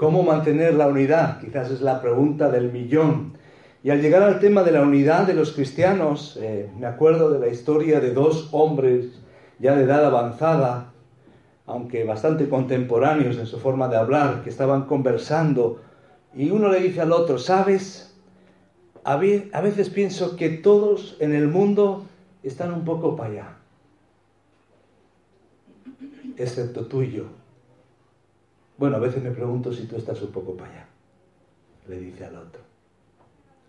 ¿Cómo mantener la unidad? Quizás es la pregunta del millón. Y al llegar al tema de la unidad de los cristianos, eh, me acuerdo de la historia de dos hombres ya de edad avanzada, aunque bastante contemporáneos en su forma de hablar, que estaban conversando, y uno le dice al otro, ¿sabes? A veces pienso que todos en el mundo están un poco para allá, excepto tú y yo. Bueno, a veces me pregunto si tú estás un poco para allá, le dice al otro.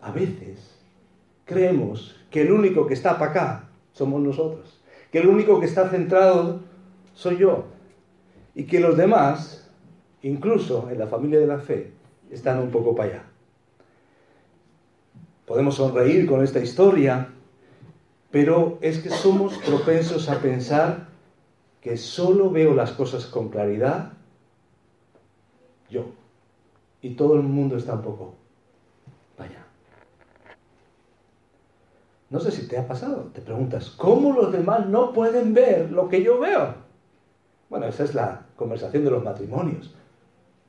A veces creemos que el único que está para acá somos nosotros, que el único que está centrado soy yo, y que los demás, incluso en la familia de la fe, están un poco para allá. Podemos sonreír con esta historia, pero es que somos propensos a pensar que solo veo las cosas con claridad yo. Y todo el mundo está un poco, vaya. No sé si te ha pasado, te preguntas, ¿cómo los demás no pueden ver lo que yo veo? Bueno, esa es la conversación de los matrimonios.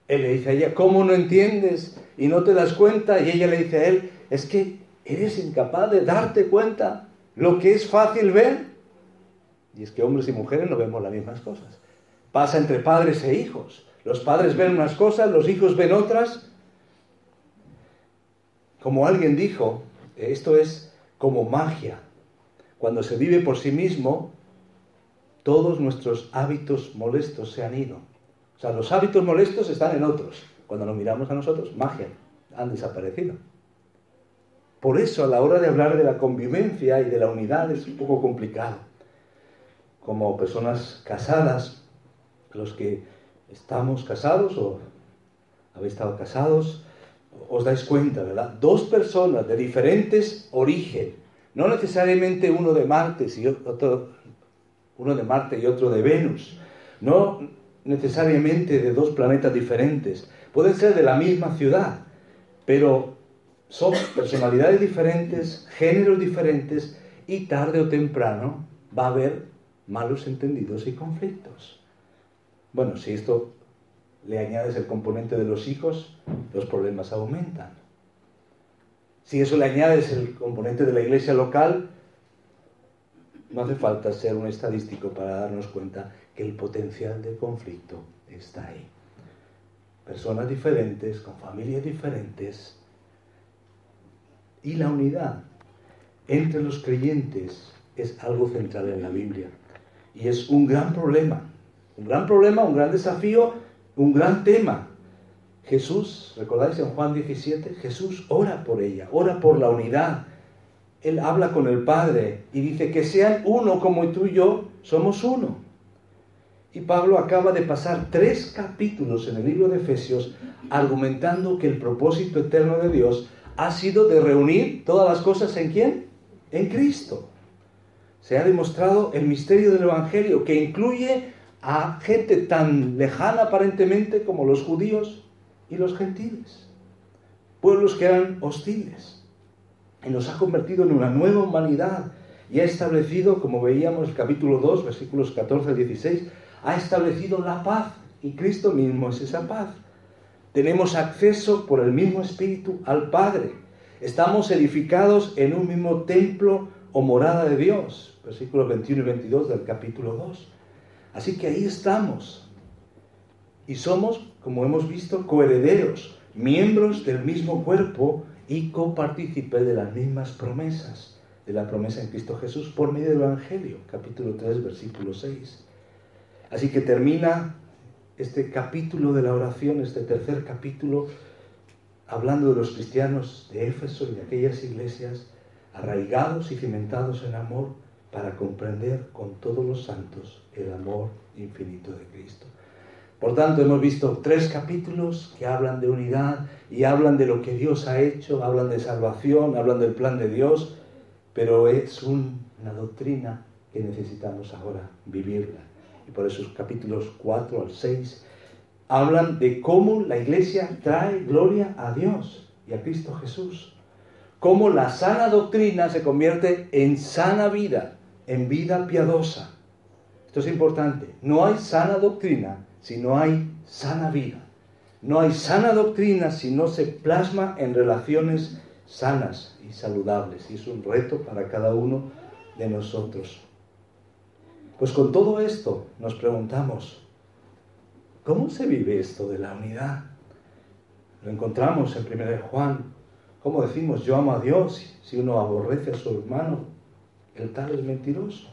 Él le dice a ella, ¿cómo no entiendes y no te das cuenta? Y ella le dice a él, es que eres incapaz de darte cuenta lo que es fácil ver. Y es que hombres y mujeres no vemos las mismas cosas. Pasa entre padres e hijos. Los padres ven unas cosas, los hijos ven otras. Como alguien dijo, esto es como magia. Cuando se vive por sí mismo, todos nuestros hábitos molestos se han ido. O sea, los hábitos molestos están en otros. Cuando nos miramos a nosotros, magia, han desaparecido. Por eso a la hora de hablar de la convivencia y de la unidad es un poco complicado. Como personas casadas, los que estamos casados o habéis estado casados, os dais cuenta, ¿verdad? Dos personas de diferentes origen, no necesariamente uno de Marte y otro, uno de Marte y otro de Venus, no necesariamente de dos planetas diferentes, pueden ser de la misma ciudad, pero son personalidades diferentes, géneros diferentes y tarde o temprano va a haber malos entendidos y conflictos. Bueno, si esto le añades el componente de los hijos, los problemas aumentan. Si eso le añades el componente de la iglesia local, no hace falta ser un estadístico para darnos cuenta que el potencial de conflicto está ahí. Personas diferentes, con familias diferentes, y la unidad entre los creyentes es algo central en la Biblia. Y es un gran problema un gran problema, un gran desafío, un gran tema. Jesús, ¿recordáis en Juan 17? Jesús ora por ella, ora por la unidad. Él habla con el Padre y dice que sean uno como tú y yo somos uno. Y Pablo acaba de pasar tres capítulos en el libro de Efesios argumentando que el propósito eterno de Dios ha sido de reunir todas las cosas en quién? En Cristo. Se ha demostrado el misterio del Evangelio que incluye a gente tan lejana aparentemente como los judíos y los gentiles, pueblos que eran hostiles, y nos ha convertido en una nueva humanidad y ha establecido, como veíamos el capítulo 2, versículos 14 al 16, ha establecido la paz y Cristo mismo es esa paz. Tenemos acceso por el mismo Espíritu al Padre. Estamos edificados en un mismo templo o morada de Dios. Versículos 21 y 22 del capítulo 2. Así que ahí estamos. Y somos, como hemos visto, coherederos, miembros del mismo cuerpo y copartícipes de las mismas promesas, de la promesa en Cristo Jesús por medio del Evangelio, capítulo 3, versículo 6. Así que termina este capítulo de la oración, este tercer capítulo, hablando de los cristianos de Éfeso y de aquellas iglesias arraigados y cimentados en amor, para comprender con todos los santos el amor infinito de Cristo. Por tanto, hemos visto tres capítulos que hablan de unidad y hablan de lo que Dios ha hecho, hablan de salvación, hablan del plan de Dios, pero es una doctrina que necesitamos ahora vivirla. Y por eso capítulos 4 al 6 hablan de cómo la iglesia trae gloria a Dios y a Cristo Jesús. Cómo la sana doctrina se convierte en sana vida en vida piadosa. Esto es importante. No hay sana doctrina si no hay sana vida. No hay sana doctrina si no se plasma en relaciones sanas y saludables. Y es un reto para cada uno de nosotros. Pues con todo esto nos preguntamos, ¿cómo se vive esto de la unidad? Lo encontramos en 1 Juan. ¿Cómo decimos, yo amo a Dios si uno aborrece a su hermano? El tal es mentiroso.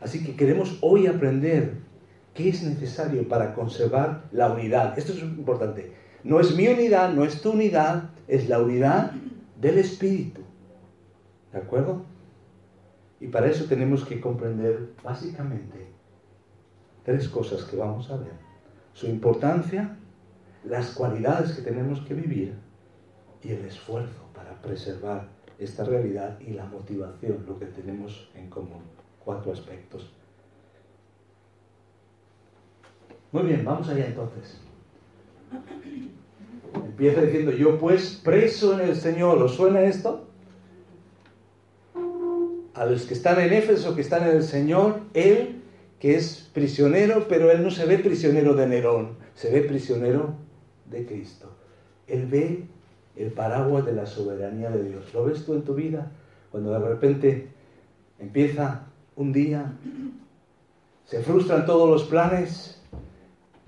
Así que queremos hoy aprender qué es necesario para conservar la unidad. Esto es importante. No es mi unidad, no es tu unidad, es la unidad del Espíritu. ¿De acuerdo? Y para eso tenemos que comprender básicamente tres cosas que vamos a ver. Su importancia, las cualidades que tenemos que vivir y el esfuerzo para preservar esta realidad y la motivación, lo que tenemos en común. Cuatro aspectos. Muy bien, vamos allá entonces. Empieza diciendo, yo pues preso en el Señor, ¿os suena esto? A los que están en Éfeso, que están en el Señor, Él que es prisionero, pero Él no se ve prisionero de Nerón, se ve prisionero de Cristo. Él ve el paraguas de la soberanía de Dios. ¿Lo ves tú en tu vida? Cuando de repente empieza un día, se frustran todos los planes,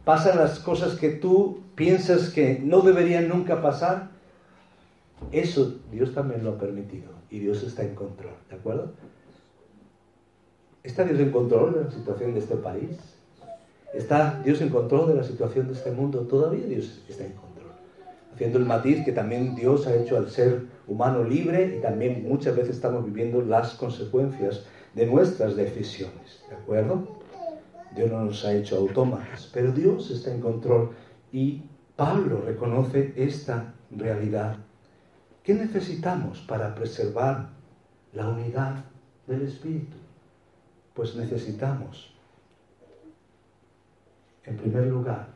pasan las cosas que tú piensas que no deberían nunca pasar. Eso Dios también lo ha permitido y Dios está en control, ¿de acuerdo? ¿Está Dios en control de la situación de este país? ¿Está Dios en control de la situación de este mundo? Todavía Dios está en control haciendo el matiz que también Dios ha hecho al ser humano libre y también muchas veces estamos viviendo las consecuencias de nuestras decisiones, ¿de acuerdo? Dios no nos ha hecho autómatas, pero Dios está en control y Pablo reconoce esta realidad. ¿Qué necesitamos para preservar la unidad del Espíritu? Pues necesitamos, en primer lugar,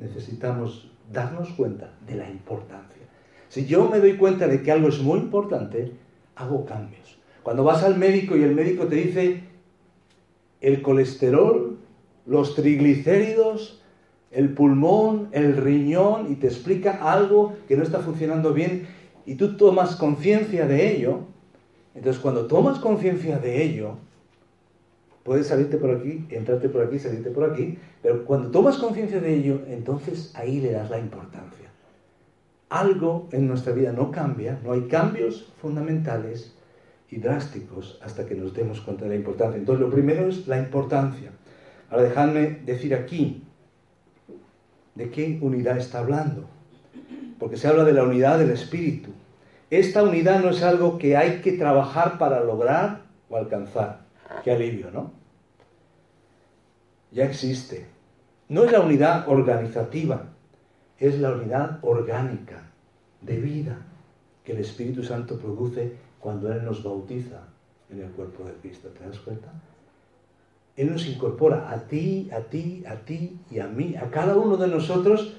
necesitamos darnos cuenta de la importancia. Si yo me doy cuenta de que algo es muy importante, hago cambios. Cuando vas al médico y el médico te dice el colesterol, los triglicéridos, el pulmón, el riñón y te explica algo que no está funcionando bien y tú tomas conciencia de ello, entonces cuando tomas conciencia de ello, Puedes salirte por aquí, entrarte por aquí, salirte por aquí, pero cuando tomas conciencia de ello, entonces ahí le das la importancia. Algo en nuestra vida no cambia, no hay cambios fundamentales y drásticos hasta que nos demos cuenta de la importancia. Entonces, lo primero es la importancia. Ahora, dejadme decir aquí de qué unidad está hablando, porque se habla de la unidad del espíritu. Esta unidad no es algo que hay que trabajar para lograr o alcanzar. Qué alivio, ¿no? Ya existe. No es la unidad organizativa, es la unidad orgánica de vida que el Espíritu Santo produce cuando Él nos bautiza en el cuerpo de Cristo. ¿Te das cuenta? Él nos incorpora a ti, a ti, a ti y a mí, a cada uno de nosotros,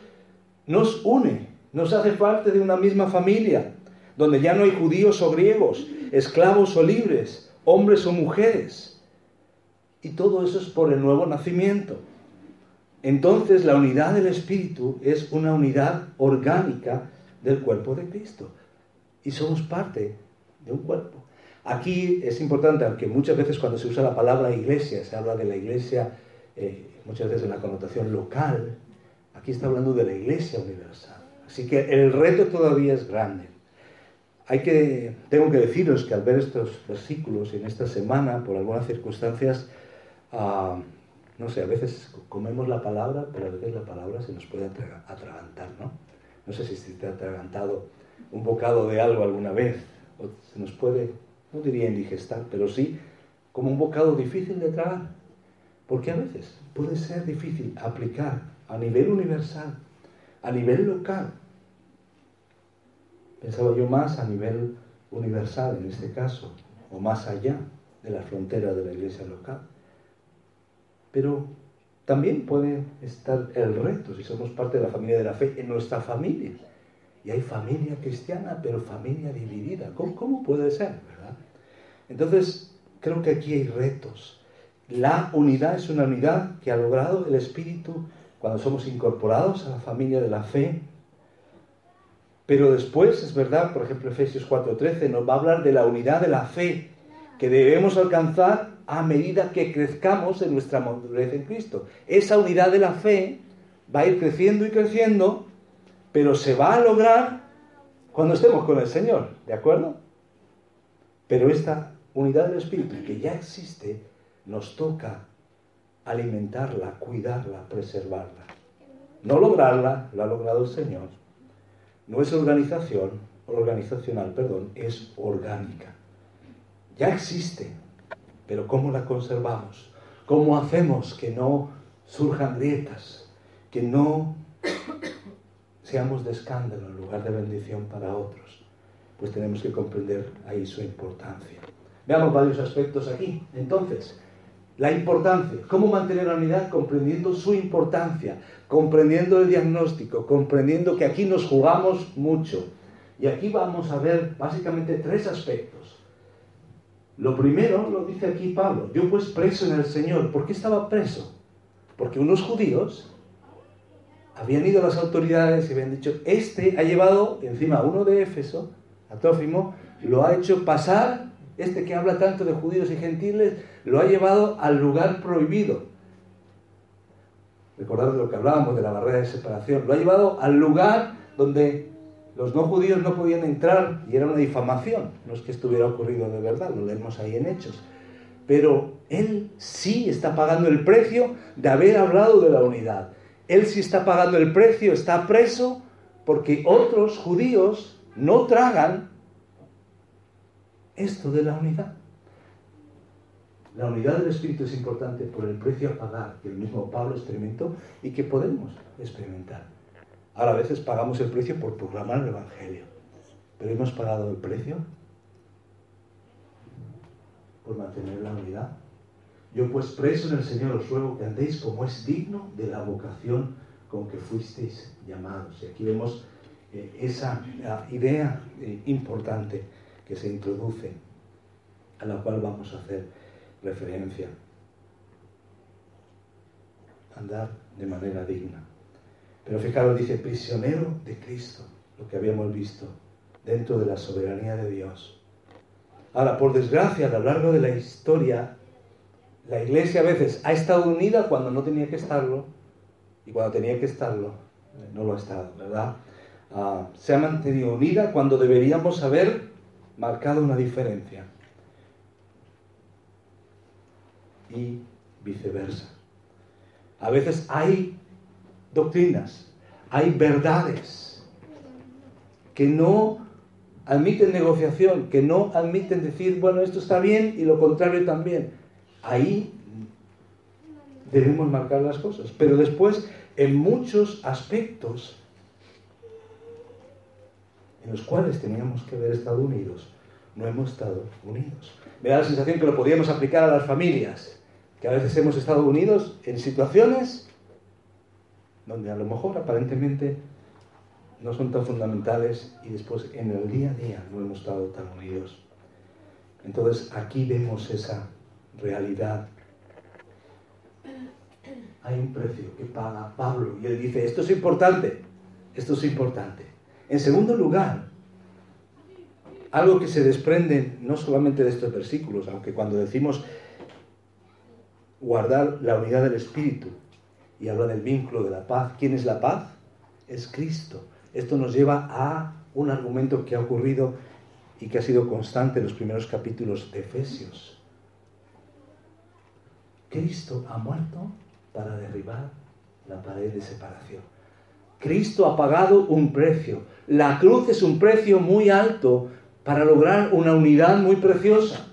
nos une, nos hace parte de una misma familia, donde ya no hay judíos o griegos, esclavos o libres, hombres o mujeres y todo eso es por el nuevo nacimiento. Entonces la unidad del Espíritu es una unidad orgánica del cuerpo de Cristo. Y somos parte de un cuerpo. Aquí es importante, aunque muchas veces cuando se usa la palabra iglesia, se habla de la iglesia, eh, muchas veces en la connotación local, aquí está hablando de la iglesia universal. Así que el reto todavía es grande. Hay que, tengo que deciros que al ver estos versículos en esta semana, por algunas circunstancias, Ah, no sé, a veces comemos la palabra, pero a veces la palabra se nos puede atragantar, ¿no? No sé si te ha atragantado un bocado de algo alguna vez, o se nos puede, no diría indigestar, pero sí como un bocado difícil de tragar, porque a veces puede ser difícil aplicar a nivel universal, a nivel local. Pensaba yo más a nivel universal en este caso, o más allá de la frontera de la iglesia local. Pero también puede estar el reto, si somos parte de la familia de la fe, en nuestra familia. Y hay familia cristiana, pero familia dividida. ¿Cómo, puede ser? ¿verdad? Entonces, creo que aquí hay retos. La unidad es una unidad que ha logrado el Espíritu cuando somos incorporados a la familia de la fe. Pero después, es verdad, por ejemplo, Efesios 4:13 nos va a hablar de la unidad de la fe que debemos alcanzar a medida que crezcamos en nuestra madurez en Cristo. Esa unidad de la fe va a ir creciendo y creciendo, pero se va a lograr cuando estemos con el Señor, ¿de acuerdo? Pero esta unidad del Espíritu que ya existe, nos toca alimentarla, cuidarla, preservarla. No lograrla, lo ha logrado el Señor. No es organización, organizacional, perdón, es orgánica. Ya existe, pero ¿cómo la conservamos? ¿Cómo hacemos que no surjan grietas, que no seamos de escándalo en lugar de bendición para otros? Pues tenemos que comprender ahí su importancia. Veamos varios aspectos aquí. Entonces, la importancia, cómo mantener la unidad comprendiendo su importancia, comprendiendo el diagnóstico, comprendiendo que aquí nos jugamos mucho. Y aquí vamos a ver básicamente tres aspectos. Lo primero lo dice aquí Pablo, yo pues preso en el Señor. ¿Por qué estaba preso? Porque unos judíos habían ido a las autoridades y habían dicho, este ha llevado encima uno de Éfeso, a Trófimo, lo ha hecho pasar este que habla tanto de judíos y gentiles, lo ha llevado al lugar prohibido. Recordad lo que hablábamos de la barrera de separación. Lo ha llevado al lugar donde los no judíos no podían entrar y era una difamación. No es que estuviera ocurrido de verdad, lo leemos ahí en Hechos. Pero él sí está pagando el precio de haber hablado de la unidad. Él sí está pagando el precio, está preso porque otros judíos no tragan esto de la unidad. La unidad del Espíritu es importante por el precio a pagar que el mismo Pablo experimentó y que podemos experimentar. Ahora a veces pagamos el precio por proclamar el Evangelio, pero hemos pagado el precio por mantener la unidad. Yo pues preso en el Señor os ruego que andéis como es digno de la vocación con que fuisteis llamados. Y aquí vemos eh, esa idea eh, importante que se introduce, a la cual vamos a hacer referencia. Andar de manera digna. Pero fijaros, dice, prisionero de Cristo, lo que habíamos visto, dentro de la soberanía de Dios. Ahora, por desgracia, a lo largo de la historia, la iglesia a veces ha estado unida cuando no tenía que estarlo, y cuando tenía que estarlo, eh, no lo ha estado, ¿verdad? Ah, se ha mantenido unida cuando deberíamos haber marcado una diferencia. Y viceversa. A veces hay doctrinas, hay verdades que no admiten negociación, que no admiten decir, bueno, esto está bien y lo contrario también. Ahí debemos marcar las cosas. Pero después, en muchos aspectos, en los cuales teníamos que haber estado unidos, no hemos estado unidos. Me da la sensación que lo podríamos aplicar a las familias, que a veces hemos estado unidos en situaciones donde a lo mejor aparentemente no son tan fundamentales y después en el día a día no hemos estado tan unidos. Entonces aquí vemos esa realidad. Hay un precio que paga Pablo y él dice, esto es importante, esto es importante. En segundo lugar, algo que se desprende no solamente de estos versículos, aunque cuando decimos guardar la unidad del Espíritu y habla del vínculo de la paz, ¿quién es la paz? Es Cristo. Esto nos lleva a un argumento que ha ocurrido y que ha sido constante en los primeros capítulos de Efesios. Cristo ha muerto para derribar la pared de separación. Cristo ha pagado un precio. La cruz es un precio muy alto para lograr una unidad muy preciosa.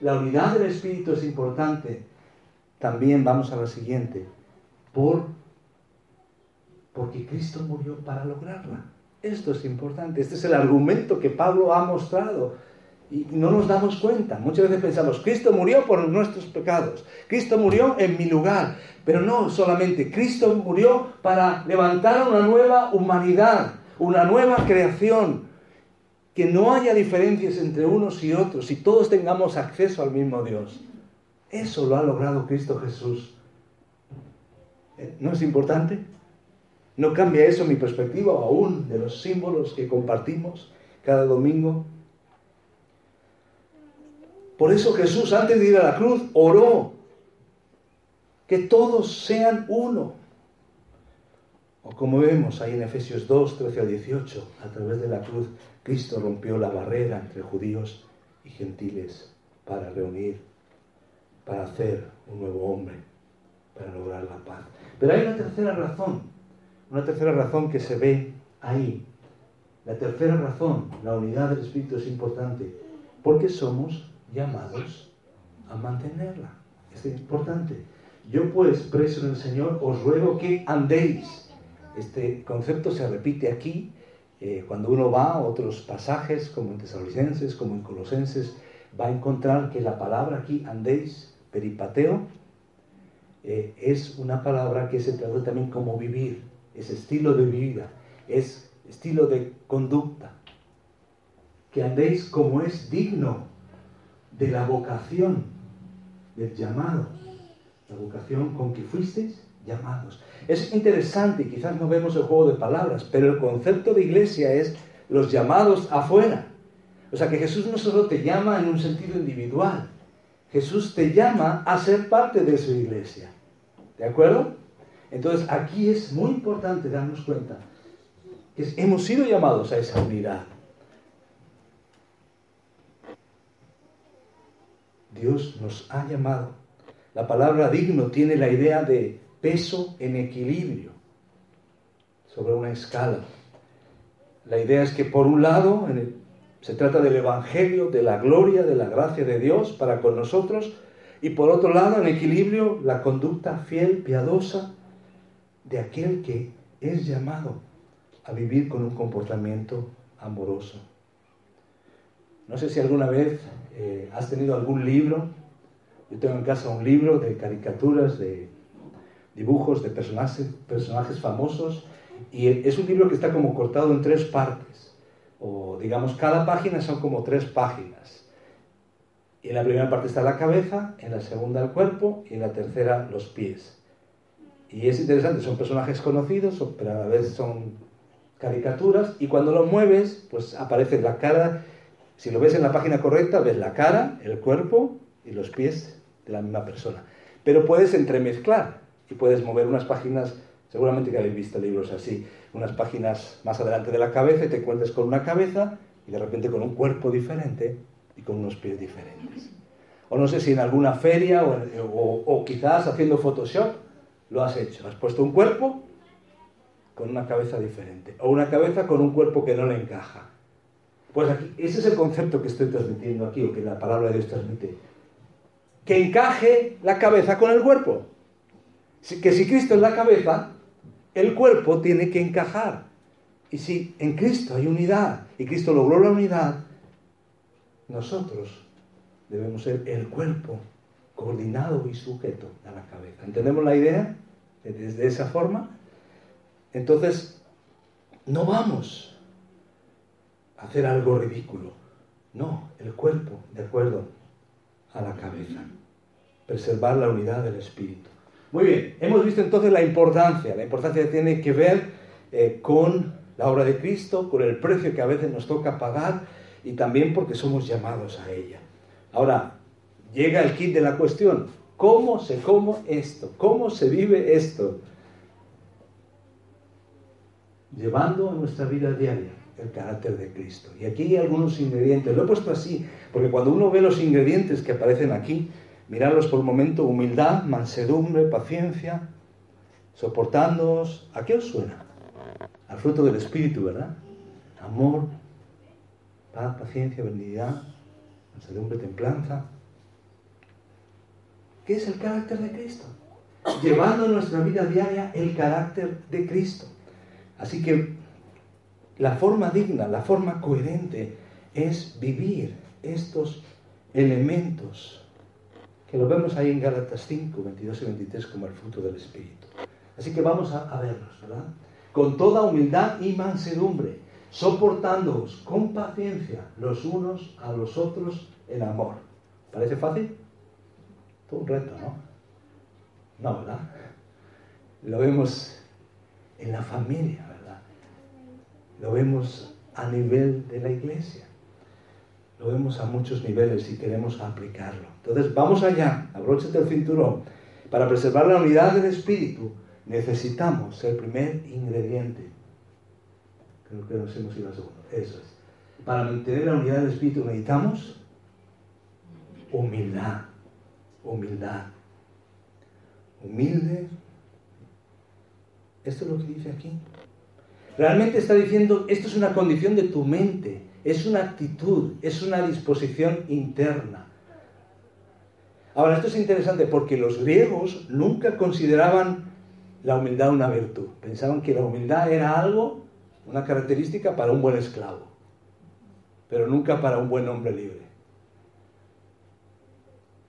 La unidad del Espíritu es importante. También vamos a la siguiente. Por, porque Cristo murió para lograrla. Esto es importante. Este es el argumento que Pablo ha mostrado y no nos damos cuenta. Muchas veces pensamos, Cristo murió por nuestros pecados. Cristo murió en mi lugar. Pero no solamente, Cristo murió para levantar una nueva humanidad, una nueva creación. Que no haya diferencias entre unos y otros y todos tengamos acceso al mismo Dios. Eso lo ha logrado Cristo Jesús. ¿Eh? ¿No es importante? ¿No cambia eso mi perspectiva aún de los símbolos que compartimos cada domingo? Por eso Jesús antes de ir a la cruz oró que todos sean uno. O como vemos ahí en Efesios 2, 13 a 18, a través de la cruz, Cristo rompió la barrera entre judíos y gentiles para reunir, para hacer un nuevo hombre, para lograr la paz. Pero hay una tercera razón, una tercera razón que se ve ahí. La tercera razón, la unidad del Espíritu es importante, porque somos llamados a mantenerla. Es importante. Yo pues, preso en el Señor, os ruego que andéis. Este concepto se repite aquí eh, cuando uno va a otros pasajes, como en Tesalonicenses, como en Colosenses, va a encontrar que la palabra aquí, andéis, peripateo, eh, es una palabra que se traduce también como vivir, es estilo de vida, es estilo de conducta. Que andéis como es digno de la vocación, del llamado, la vocación con que fuisteis llamados. Es interesante, quizás no vemos el juego de palabras, pero el concepto de iglesia es los llamados afuera. O sea que Jesús no solo te llama en un sentido individual, Jesús te llama a ser parte de su iglesia. ¿De acuerdo? Entonces aquí es muy importante darnos cuenta que hemos sido llamados a esa unidad. Dios nos ha llamado. La palabra digno tiene la idea de peso en equilibrio sobre una escala. La idea es que por un lado se trata del Evangelio, de la gloria, de la gracia de Dios para con nosotros, y por otro lado, en equilibrio, la conducta fiel, piadosa de aquel que es llamado a vivir con un comportamiento amoroso. No sé si alguna vez eh, has tenido algún libro. Yo tengo en casa un libro de caricaturas, de dibujos de personajes, personajes famosos, y es un libro que está como cortado en tres partes, o digamos, cada página son como tres páginas. Y en la primera parte está la cabeza, en la segunda el cuerpo y en la tercera los pies. Y es interesante, son personajes conocidos, pero a la vez son caricaturas, y cuando lo mueves, pues aparece la cara, si lo ves en la página correcta, ves la cara, el cuerpo y los pies de la misma persona. Pero puedes entremezclar y puedes mover unas páginas, seguramente que habéis visto libros así, unas páginas más adelante de la cabeza y te encuentras con una cabeza y de repente con un cuerpo diferente y con unos pies diferentes. O no sé si en alguna feria o, quizás haciendo Photoshop lo has hecho. Has puesto un cuerpo con una cabeza diferente o una cabeza con un cuerpo que no le encaja. Pues aquí, ese es el concepto que estoy transmitiendo aquí o que la palabra de Dios transmite. Que encaje la cabeza con el cuerpo. Que si Cristo es la cabeza, el cuerpo tiene que encajar. Y si en Cristo hay unidad y Cristo logró la unidad, nosotros debemos ser el cuerpo coordinado y sujeto a la cabeza. ¿Entendemos la idea? Desde esa forma. Entonces, no vamos a hacer algo ridículo. No, el cuerpo, de acuerdo a la cabeza. Preservar la unidad del espíritu. Muy bien, hemos visto entonces la importancia. La importancia tiene que ver eh, con la obra de Cristo, con el precio que a veces nos toca pagar y también porque somos llamados a ella. Ahora, llega el kit de la cuestión. ¿Cómo se come esto? ¿Cómo se vive esto? Llevando a nuestra vida diaria el carácter de Cristo. Y aquí hay algunos ingredientes. Lo he puesto así, porque cuando uno ve los ingredientes que aparecen aquí, mirarlos por un momento, humildad, mansedumbre, paciencia, soportándoos. ¿A qué os suena? Al fruto del Espíritu, ¿verdad? Amor, paz, paciencia, benignidad, mansedumbre, templanza. ¿Qué es el carácter de Cristo? Llevando en nuestra vida diaria el carácter de Cristo. Así que la forma digna, la forma coherente es vivir estos elementos que lo vemos ahí en Gálatas 5, 22 y 23 como el fruto del Espíritu. Así que vamos a, a verlos, ¿verdad? Con toda humildad y mansedumbre, soportándoos con paciencia los unos a los otros en amor. ¿Parece fácil? Todo un reto, ¿no? No, ¿verdad? lo vemos en la familia, ¿verdad? Lo vemos a nivel de la iglesia. Lo vemos a muchos niveles y queremos aplicarlo. Entonces, vamos allá, abróchate el cinturón. Para preservar la unidad del espíritu, necesitamos el primer ingrediente. Creo que nos hemos ido al segundo. Eso es. Para mantener la unidad del espíritu necesitamos humildad. Humildad. Humilde. Esto es lo que dice aquí. Realmente está diciendo, esto es una condición de tu mente, es una actitud, es una disposición interna. Ahora, esto es interesante porque los griegos nunca consideraban la humildad una virtud. Pensaban que la humildad era algo, una característica para un buen esclavo, pero nunca para un buen hombre libre.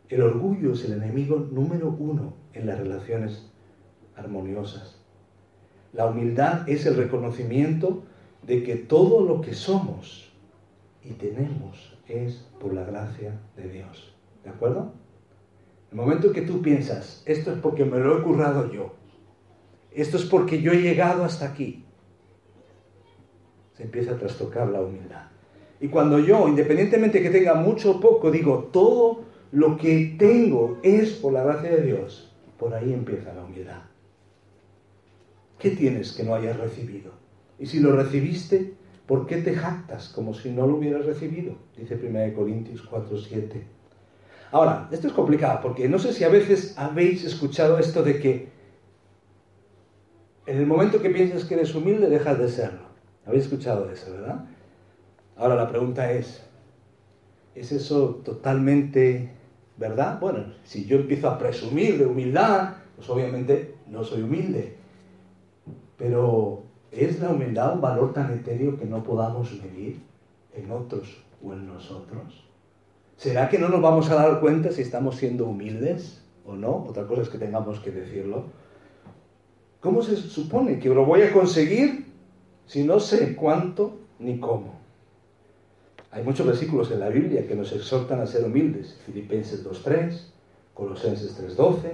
El orgullo es el enemigo número uno en las relaciones armoniosas. La humildad es el reconocimiento de que todo lo que somos y tenemos es por la gracia de Dios. ¿De acuerdo? El momento en que tú piensas, esto es porque me lo he currado yo, esto es porque yo he llegado hasta aquí, se empieza a trastocar la humildad. Y cuando yo, independientemente que tenga mucho o poco, digo, todo lo que tengo es por la gracia de Dios, por ahí empieza la humildad. ¿Qué tienes que no hayas recibido? Y si lo recibiste, ¿por qué te jactas como si no lo hubieras recibido? Dice 1 Corintios 4, 7. Ahora, esto es complicado porque no sé si a veces habéis escuchado esto de que en el momento que piensas que eres humilde, dejas de serlo. Habéis escuchado eso, ¿verdad? Ahora la pregunta es, ¿es eso totalmente verdad? Bueno, si yo empiezo a presumir de humildad, pues obviamente no soy humilde. Pero ¿es la humildad un valor tan etéreo que no podamos medir en otros o en nosotros? ¿Será que no nos vamos a dar cuenta si estamos siendo humildes o no? Otra cosa es que tengamos que decirlo. ¿Cómo se supone que lo voy a conseguir si no sé cuánto ni cómo? Hay muchos versículos en la Biblia que nos exhortan a ser humildes. Filipenses 2.3, Colosenses 3.12,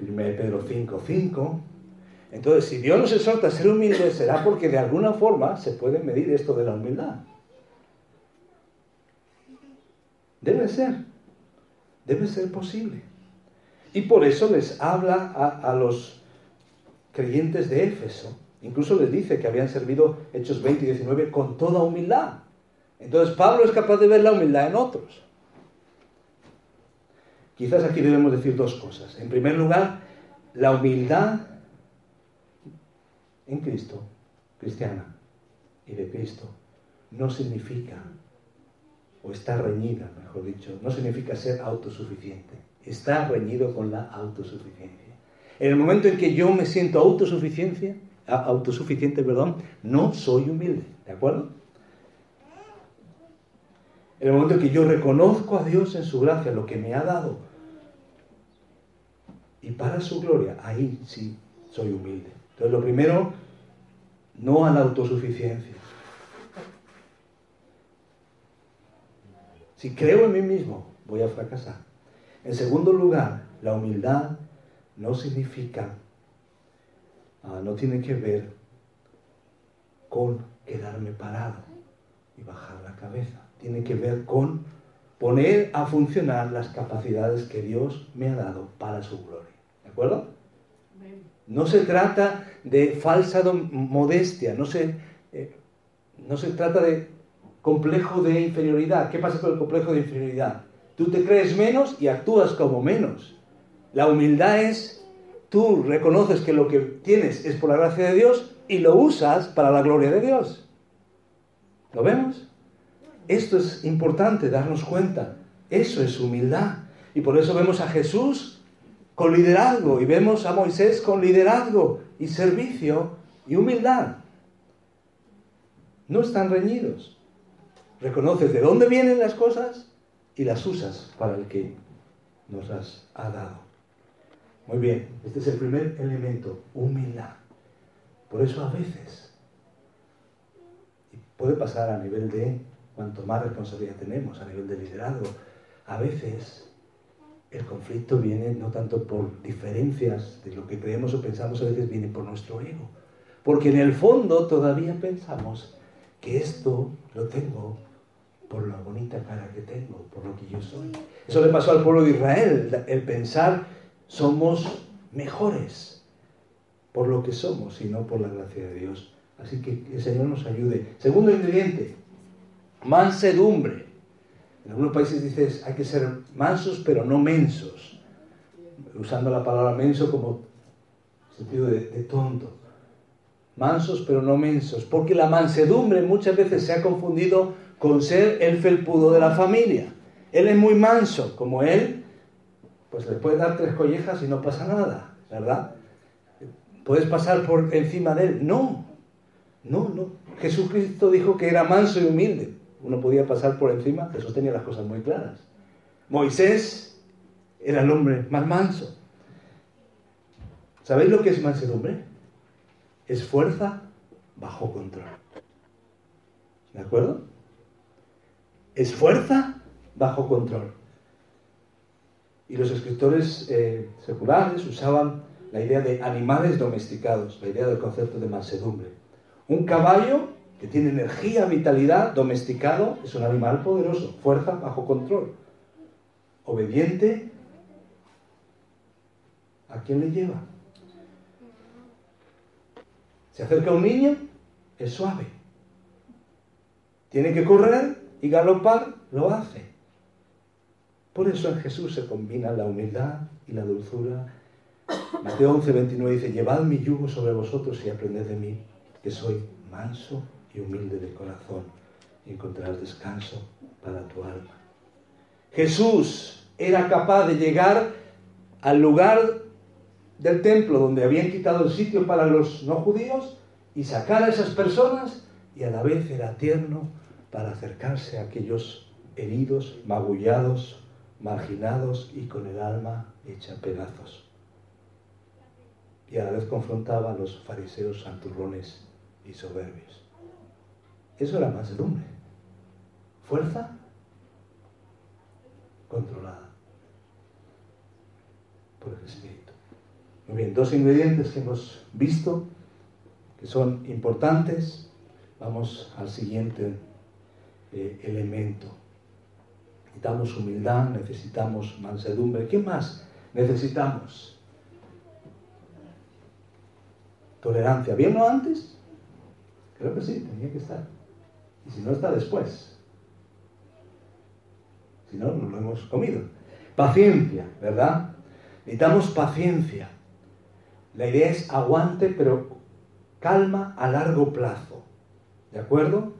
1 Pedro 5.5. Entonces, si Dios nos exhorta a ser humildes, será porque de alguna forma se puede medir esto de la humildad. Debe ser, debe ser posible. Y por eso les habla a, los creyentes de Éfeso. Incluso les dice que habían servido Hechos 20 y 19 con toda humildad. Entonces Pablo es capaz de ver la humildad en otros. Quizás aquí debemos decir dos cosas. En primer lugar, la humildad en Cristo, cristiana y de Cristo, no significa o está reñida, mejor dicho, no significa ser autosuficiente, está reñido con la autosuficiencia. En el momento en que yo me siento autosuficiencia, autosuficiente, perdón, no soy humilde, ¿de acuerdo? En el momento en que yo reconozco a Dios en su gracia, lo que me ha dado, y para su gloria, ahí sí soy humilde. Entonces, lo primero, no a la autosuficiencia. Si creo en mí mismo, voy a fracasar. En segundo lugar, la humildad no significa, ah, no tiene que ver con quedarme parado y bajar la cabeza. Tiene que ver con poner a funcionar las capacidades que Dios me ha dado para su gloria. ¿De acuerdo? No se trata de falsa modestia, no se, eh, no se trata de complejo de inferioridad. ¿Qué pasa con el complejo de inferioridad? Tú te crees menos y actúas como menos. La humildad es, tú reconoces que lo que tienes es por la gracia de Dios y lo usas para la gloria de Dios. ¿Lo vemos? Esto es importante, darnos cuenta. Eso es humildad. Y por eso vemos a Jesús con liderazgo y vemos a Moisés con liderazgo y servicio y humildad. No están reñidos. Reconoces de dónde vienen las cosas y las usas para el que nos has ha dado. Muy bien, este es el primer elemento, humildad. Por eso a veces, puede pasar a nivel de cuanto más responsabilidad tenemos, a nivel de liderazgo, a veces el conflicto viene no tanto por diferencias de lo que creemos o pensamos, a veces viene por nuestro ego. Porque en el fondo todavía pensamos que esto lo tengo por la bonita cara que tengo, por lo que yo soy. Eso le pasó al pueblo de Israel, el pensar somos mejores por lo que somos y no por la gracia de Dios. Así que el Señor nos ayude. Segundo ingrediente, mansedumbre. En algunos países dices hay que ser mansos pero no mensos, usando la palabra menso como sentido de, de tonto. Mansos pero no mensos, porque la mansedumbre muchas veces se ha confundido con ser el felpudo de la familia. Él es muy manso, como él, pues le puedes dar tres collejas y no pasa nada, ¿verdad? ¿Puedes pasar por encima de él? No, no, no. Jesucristo dijo que era manso y humilde. Uno podía pasar por encima, Jesús tenía las cosas muy claras. Moisés era el hombre más manso. ¿Sabéis lo que es mansedumbre? Es fuerza bajo control. ¿De acuerdo? Es fuerza bajo control. Y los escritores eh, seculares usaban la idea de animales domesticados, la idea del concepto de mansedumbre. Un caballo que tiene energía, vitalidad, domesticado, es un animal poderoso, fuerza bajo control. Obediente, ¿a quién le lleva? Se acerca un niño, es suave. Tiene que correr y galopar, lo hace. Por eso en Jesús se combina la humildad y la dulzura. Mateo 11, 29 dice, llevad mi yugo sobre vosotros y aprended de mí, que soy manso y humilde de corazón, encontrarás descanso para tu alma. Jesús era capaz de llegar al lugar del templo donde habían quitado el sitio para los no judíos y sacar a esas personas y a la vez era tierno para acercarse a aquellos heridos, magullados, marginados y con el alma hecha pedazos. Y a la vez confrontaba a los fariseos santurrones y soberbios. Eso era mansedumbre. Fuerza controlada por el Espíritu. Muy bien, dos ingredientes que hemos visto que son importantes. Vamos al siguiente eh, elemento. Necesitamos humildad, necesitamos mansedumbre. ¿Qué más necesitamos? Tolerancia. ¿Bien antes? Creo que sí, tenía que estar. Y si no está después. Si no, no lo hemos comido. Paciencia, ¿verdad? Necesitamos paciencia. La idea es aguante, pero calma a largo plazo. ¿De acuerdo?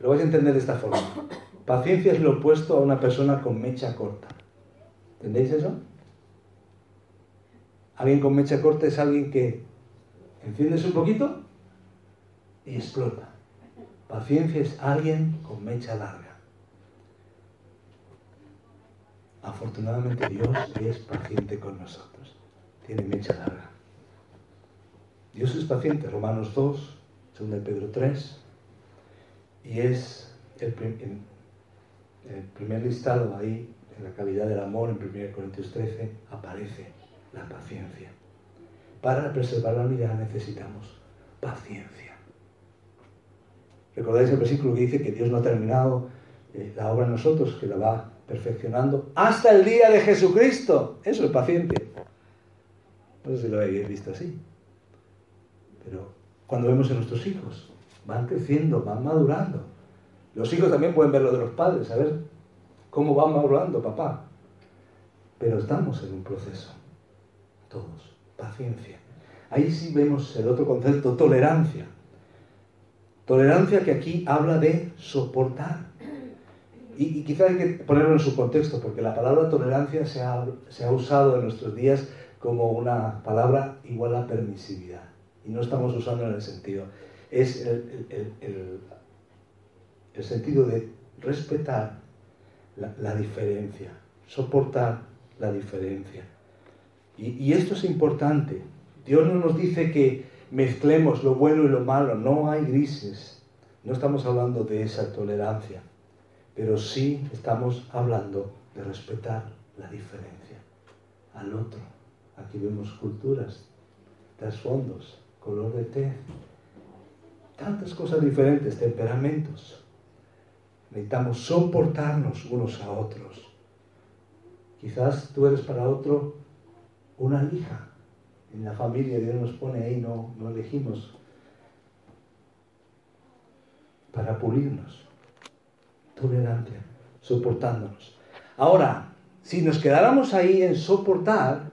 Lo vais a entender de esta forma. Paciencia es lo opuesto a una persona con mecha corta. ¿Entendéis eso? Alguien con mecha corta es alguien que enciendes un poquito y explota. Paciencia es alguien con mecha larga. Afortunadamente Dios es paciente con nosotros. Tiene mecha larga. Dios es paciente. Romanos 2, 2 Pedro 3. Y es el, primer listado ahí, en la calidad del amor, en 1 Corintios 13, aparece la paciencia. Para preservar la unidad necesitamos paciencia. ¿Recordáis el versículo que dice que Dios no ha terminado eh, la obra en nosotros, que la va perfeccionando hasta el día de Jesucristo? Eso es paciente. No sé si lo habéis visto así. Pero cuando vemos en nuestros hijos, van creciendo, van madurando. Los hijos también pueden ver lo de los padres, a ver cómo van madurando, papá. Pero estamos en un proceso, todos, paciencia. Ahí sí vemos el otro concepto, tolerancia. Tolerancia que aquí habla de soportar. Y, quizá hay que ponerlo en su contexto, porque la palabra tolerancia se ha, se ha usado en nuestros días como una palabra igual a permisividad. Y no estamos usando en el sentido es el, sentido de respetar la, diferencia, soportar la diferencia. Y, y, esto es importante. Dios no nos dice que mezclemos lo bueno y lo malo, no hay grises. No estamos hablando de esa tolerancia, pero sí estamos hablando de respetar la diferencia al otro. Aquí vemos culturas, trasfondos, color de té, tantas cosas diferentes, temperamentos. Necesitamos soportarnos unos a otros. Quizás tú eres para otro una lija. En la familia Dios nos pone ahí, no, no elegimos para pulirnos. Tolerancia, soportándonos. Ahora, si nos quedáramos ahí en soportar,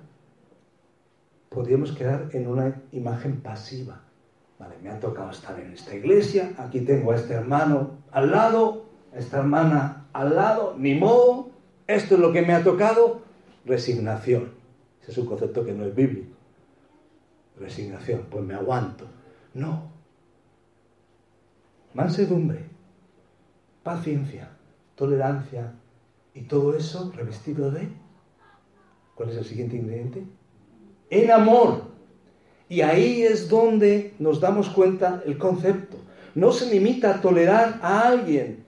podríamos quedar en una imagen pasiva. Vale, me ha tocado estar en esta iglesia, aquí tengo a este hermano al lado, a esta hermana al lado, ni modo, esto es lo que me ha tocado, resignación. Ese es un concepto que no es bíblico. Resignación, pues me aguanto. No. Mansedumbre, paciencia, tolerancia y todo eso revestido de... ¿Cuál es el siguiente ingrediente? En amor. Y ahí es donde nos damos cuenta el concepto. No se limita a tolerar a alguien.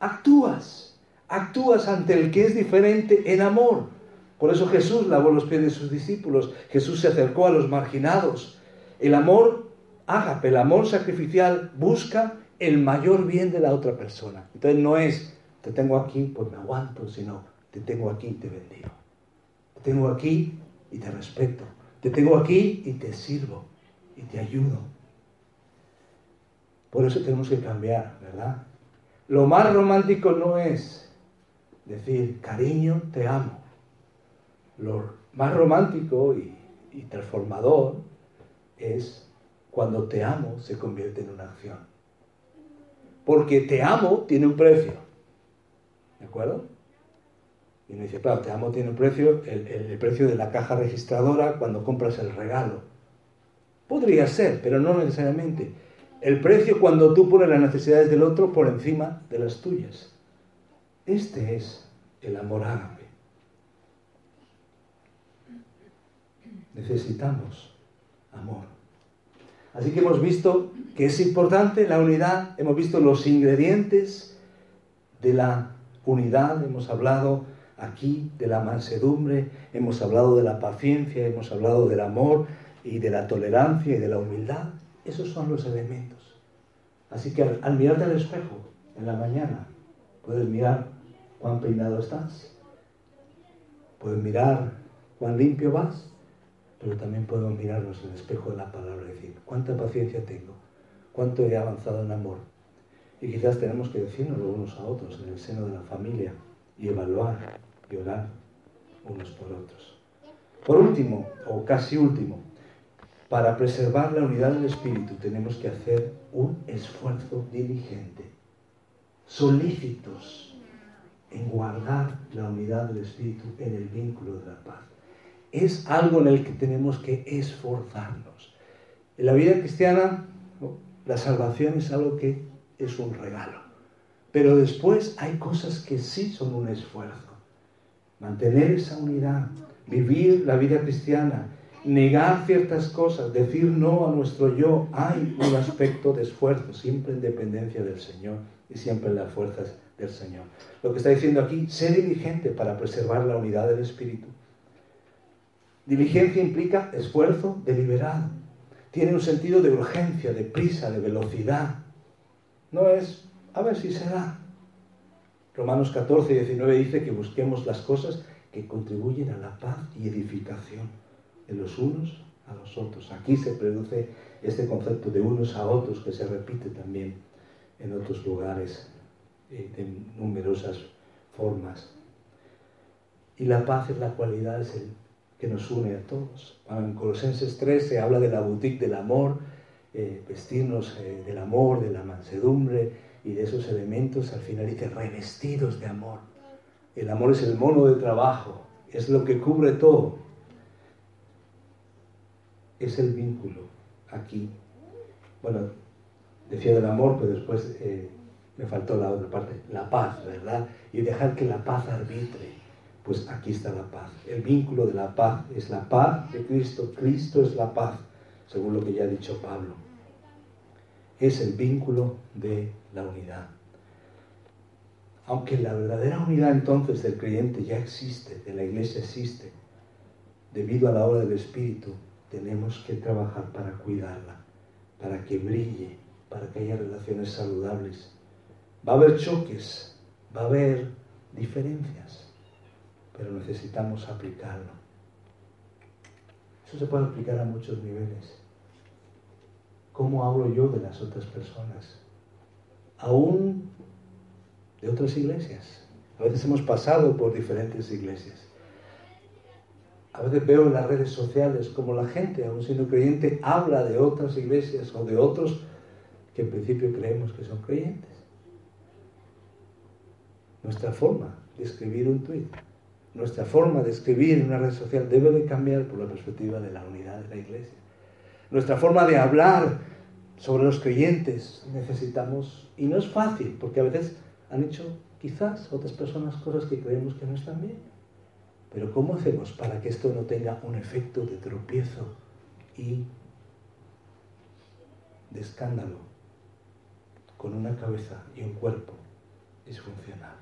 Actúas. Actúas ante el que es diferente en amor. Por eso Jesús lavó los pies de sus discípulos. Jesús se acercó a los marginados. El amor ágape, el amor sacrificial, busca el mayor bien de la otra persona. Entonces no es, te tengo aquí, pues me aguanto, sino, te tengo aquí y te bendigo. Te tengo aquí y te respeto. Te tengo aquí y te sirvo y te ayudo. Por eso tenemos que cambiar, ¿verdad? Lo más romántico no es decir, cariño, te amo. Lo más romántico y, transformador es cuando te amo se convierte en una acción. Porque te amo tiene un precio. ¿De acuerdo? Y uno dice, claro, te amo tiene un precio, el, precio de la caja registradora cuando compras el regalo. Podría ser, pero no necesariamente. El precio cuando tú pones las necesidades del otro por encima de las tuyas. Este es el amor ágape. Necesitamos amor. Así que hemos visto que es importante la unidad, hemos visto los ingredientes de la unidad, hemos hablado aquí de la mansedumbre, hemos hablado de la paciencia, hemos hablado del amor y de la tolerancia y de la humildad. Esos son los elementos. Así que al, mirarte al espejo en la mañana, puedes mirar cuán peinado estás, puedes mirar cuán limpio vas, pero también podemos mirarnos en el espejo de la palabra y decir, ¿cuánta paciencia tengo? ¿Cuánto he avanzado en amor? Y quizás tenemos que decirnos unos a otros en el seno de la familia y evaluar y orar unos por otros. Por último, o casi último, para preservar la unidad del Espíritu tenemos que hacer un esfuerzo diligente, solícitos en guardar la unidad del Espíritu en el vínculo de la paz. Es algo en el que tenemos que esforzarnos. En la vida cristiana, la salvación es algo que es un regalo. Pero después hay cosas que sí son un esfuerzo mantener esa unidad, vivir la vida cristiana, negar ciertas cosas, decir no a nuestro yo, hay un aspecto de esfuerzo, siempre en dependencia del Señor y siempre en las fuerzas del Señor. Lo que está diciendo aquí, sé diligente para preservar la unidad del Espíritu. Diligencia implica esfuerzo deliberado. Tiene un sentido de urgencia, de prisa, de velocidad. No es, a ver si se da. Romanos 14 y 19 dice que busquemos las cosas que contribuyen a la paz y edificación de los unos a los otros. Aquí se produce este concepto de unos a otros que se repite también en otros lugares eh, de numerosas formas. Y la paz es la cualidad es el, que nos une a todos. En Colosenses 3 se habla de la boutique del amor, eh, vestirnos eh, del amor, de la mansedumbre, y de esos elementos al final dice revestidos de amor. El amor es el mono de trabajo, es lo que cubre todo. Es el vínculo aquí. Bueno, decía del amor, pero después eh, me faltó la otra parte, la paz, ¿verdad? Y dejar que la paz arbitre. Pues aquí está la paz. El vínculo de la paz es la paz de Cristo. Cristo es la paz, según lo que ya ha dicho Pablo. Es el vínculo de la unidad. aunque la verdadera unidad entonces del creyente ya existe, de la iglesia existe, debido a la obra del Espíritu, tenemos que trabajar para cuidarla, para que brille, para que haya relaciones saludables. Va a haber choques, va a haber diferencias, pero necesitamos aplicarlo. Eso se puede aplicar a muchos niveles. ¿Cómo hablo yo de las otras personas? Aún de otras iglesias. A veces hemos pasado por diferentes iglesias. A veces veo en las redes sociales como la gente, aún siendo creyente, habla de otras iglesias o de otros que en principio creemos que son creyentes. Nuestra forma de escribir un tweet, nuestra forma de escribir en una red social debe de cambiar por la perspectiva de la unidad de la iglesia. Nuestra forma de hablar sobre los creyentes necesitamos, y no es fácil, porque a veces han hecho quizás otras personas cosas que creemos que no están bien. Pero ¿cómo hacemos para que esto no tenga un efecto de tropiezo y de escándalo con una cabeza y un cuerpo disfuncional?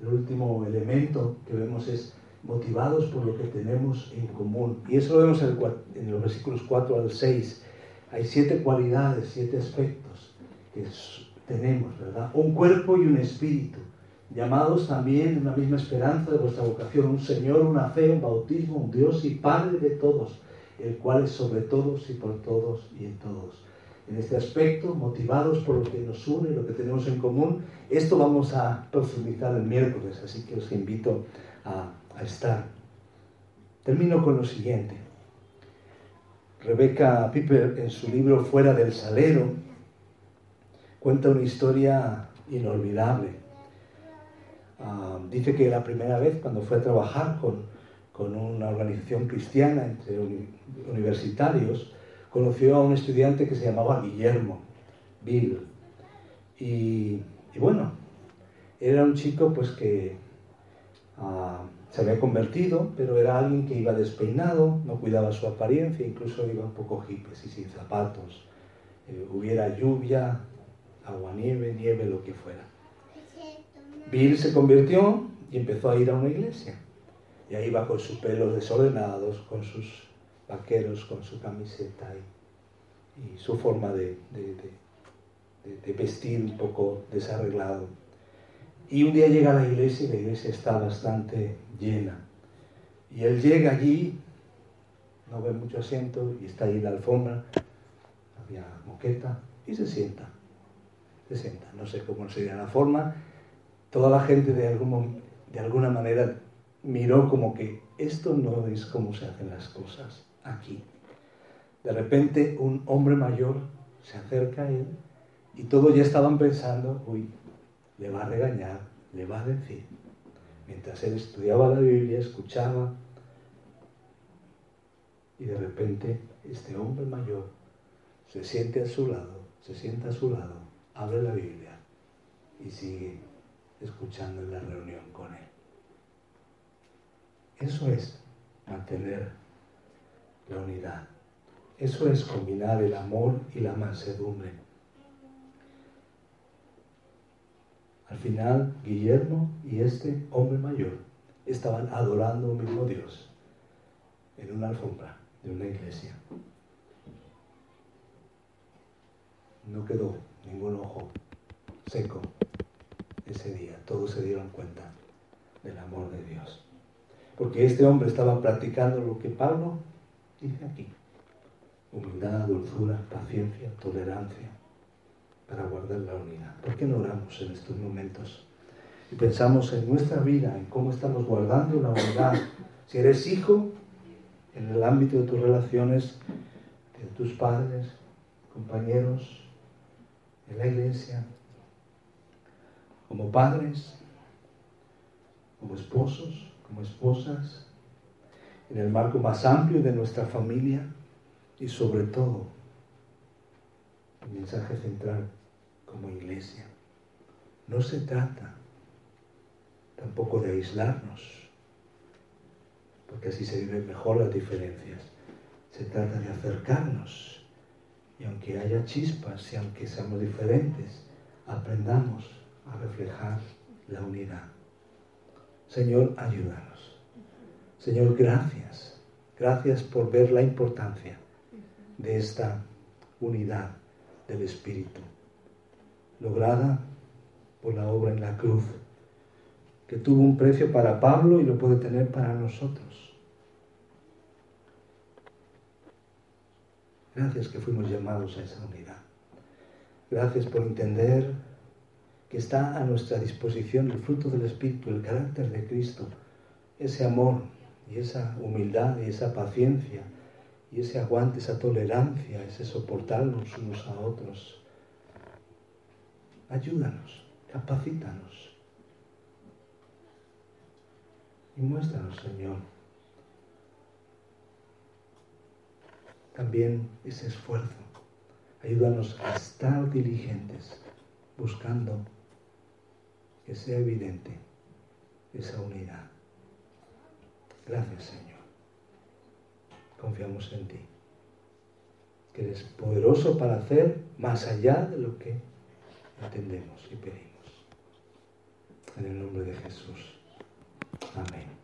El último elemento que vemos es motivados por lo que tenemos en común. Y eso lo vemos en, los versículos 4 al 6. Hay siete cualidades, siete aspectos que tenemos, ¿verdad? Un cuerpo y un espíritu, llamados también en una misma esperanza de vuestra vocación, un Señor, una fe, un bautismo, un Dios y Padre de todos, el cual es sobre todos y por todos y en todos. En este aspecto, motivados por lo que nos une, lo que tenemos en común, esto vamos a profundizar el miércoles, así que os invito a, estar. Termino con lo siguiente. Rebecca Piper en su libro Fuera del Salero, cuenta una historia inolvidable. Ah, dice que la primera vez cuando fue a trabajar con, con una organización cristiana entre universitarios, conoció a un estudiante que se llamaba Guillermo, Bill. Y, bueno, era un chico pues que ah, se había convertido, pero era alguien que iba despeinado, no cuidaba su apariencia, incluso iba un poco hippie y sin zapatos. Eh, hubiera lluvia, agua, nieve, nieve, lo que fuera. Bill se convirtió y empezó a ir a una iglesia. Y ahí va con sus pelos desordenados, con sus vaqueros, con su camiseta y, su forma de, de, vestir un poco desarreglado. Y un día llega a la iglesia y la iglesia está bastante llena. Y él llega allí, no ve mucho asiento y está ahí la alfombra, había moqueta y se sienta no sé cómo sería la forma. Toda la gente de, de alguna manera miró como que esto no es como se hacen las cosas aquí. De repente un hombre mayor se acerca a él y todos ya estaban pensando, uy, le va a regañar, le va a decir. Mientras él estudiaba la Biblia, escuchaba, y de repente este hombre mayor se siente a su lado, se sienta a su lado abre la Biblia y sigue escuchando en la reunión con Él. Eso es mantener la unidad. Eso es combinar el amor y la mansedumbre. Al final, Guillermo y este hombre mayor estaban adorando a mismo Dios en una alfombra de una iglesia. No quedó ningún ojo seco ese día. Todos se dieron cuenta del amor de Dios. Porque este hombre estaba practicando lo que Pablo dice aquí. Humildad, dulzura, paciencia, tolerancia para guardar la unidad. ¿Por qué no oramos en estos momentos? Y pensamos en nuestra vida, en cómo estamos guardando la unidad. Si eres hijo, en el ámbito de tus relaciones, de tus padres, compañeros, en la iglesia, como padres, como esposos, como esposas, en el marco más amplio de nuestra familia y sobre todo el mensaje central como iglesia. No se trata tampoco de aislarnos, porque así se viven mejor las diferencias. Se trata de acercarnos y aunque haya chispas y aunque seamos diferentes, aprendamos a reflejar la unidad. Señor, ayúdanos. Señor, gracias. Gracias por ver la importancia de esta unidad del Espíritu, lograda por la obra en la cruz, que tuvo un precio para Pablo y lo puede tener para nosotros. Gracias que fuimos llamados a esa unidad. Gracias por entender que está a nuestra disposición el fruto del Espíritu, el carácter de Cristo, ese amor y esa humildad y esa paciencia y ese aguante, esa tolerancia, ese soportarnos unos a otros. Ayúdanos, capacítanos y muéstranos, Señor, también ese esfuerzo. Ayúdanos a estar diligentes, buscando que sea evidente esa unidad. Gracias, Señor. Confiamos en ti, que eres poderoso para hacer más allá de lo que entendemos y pedimos. En el nombre de Jesús. Amén.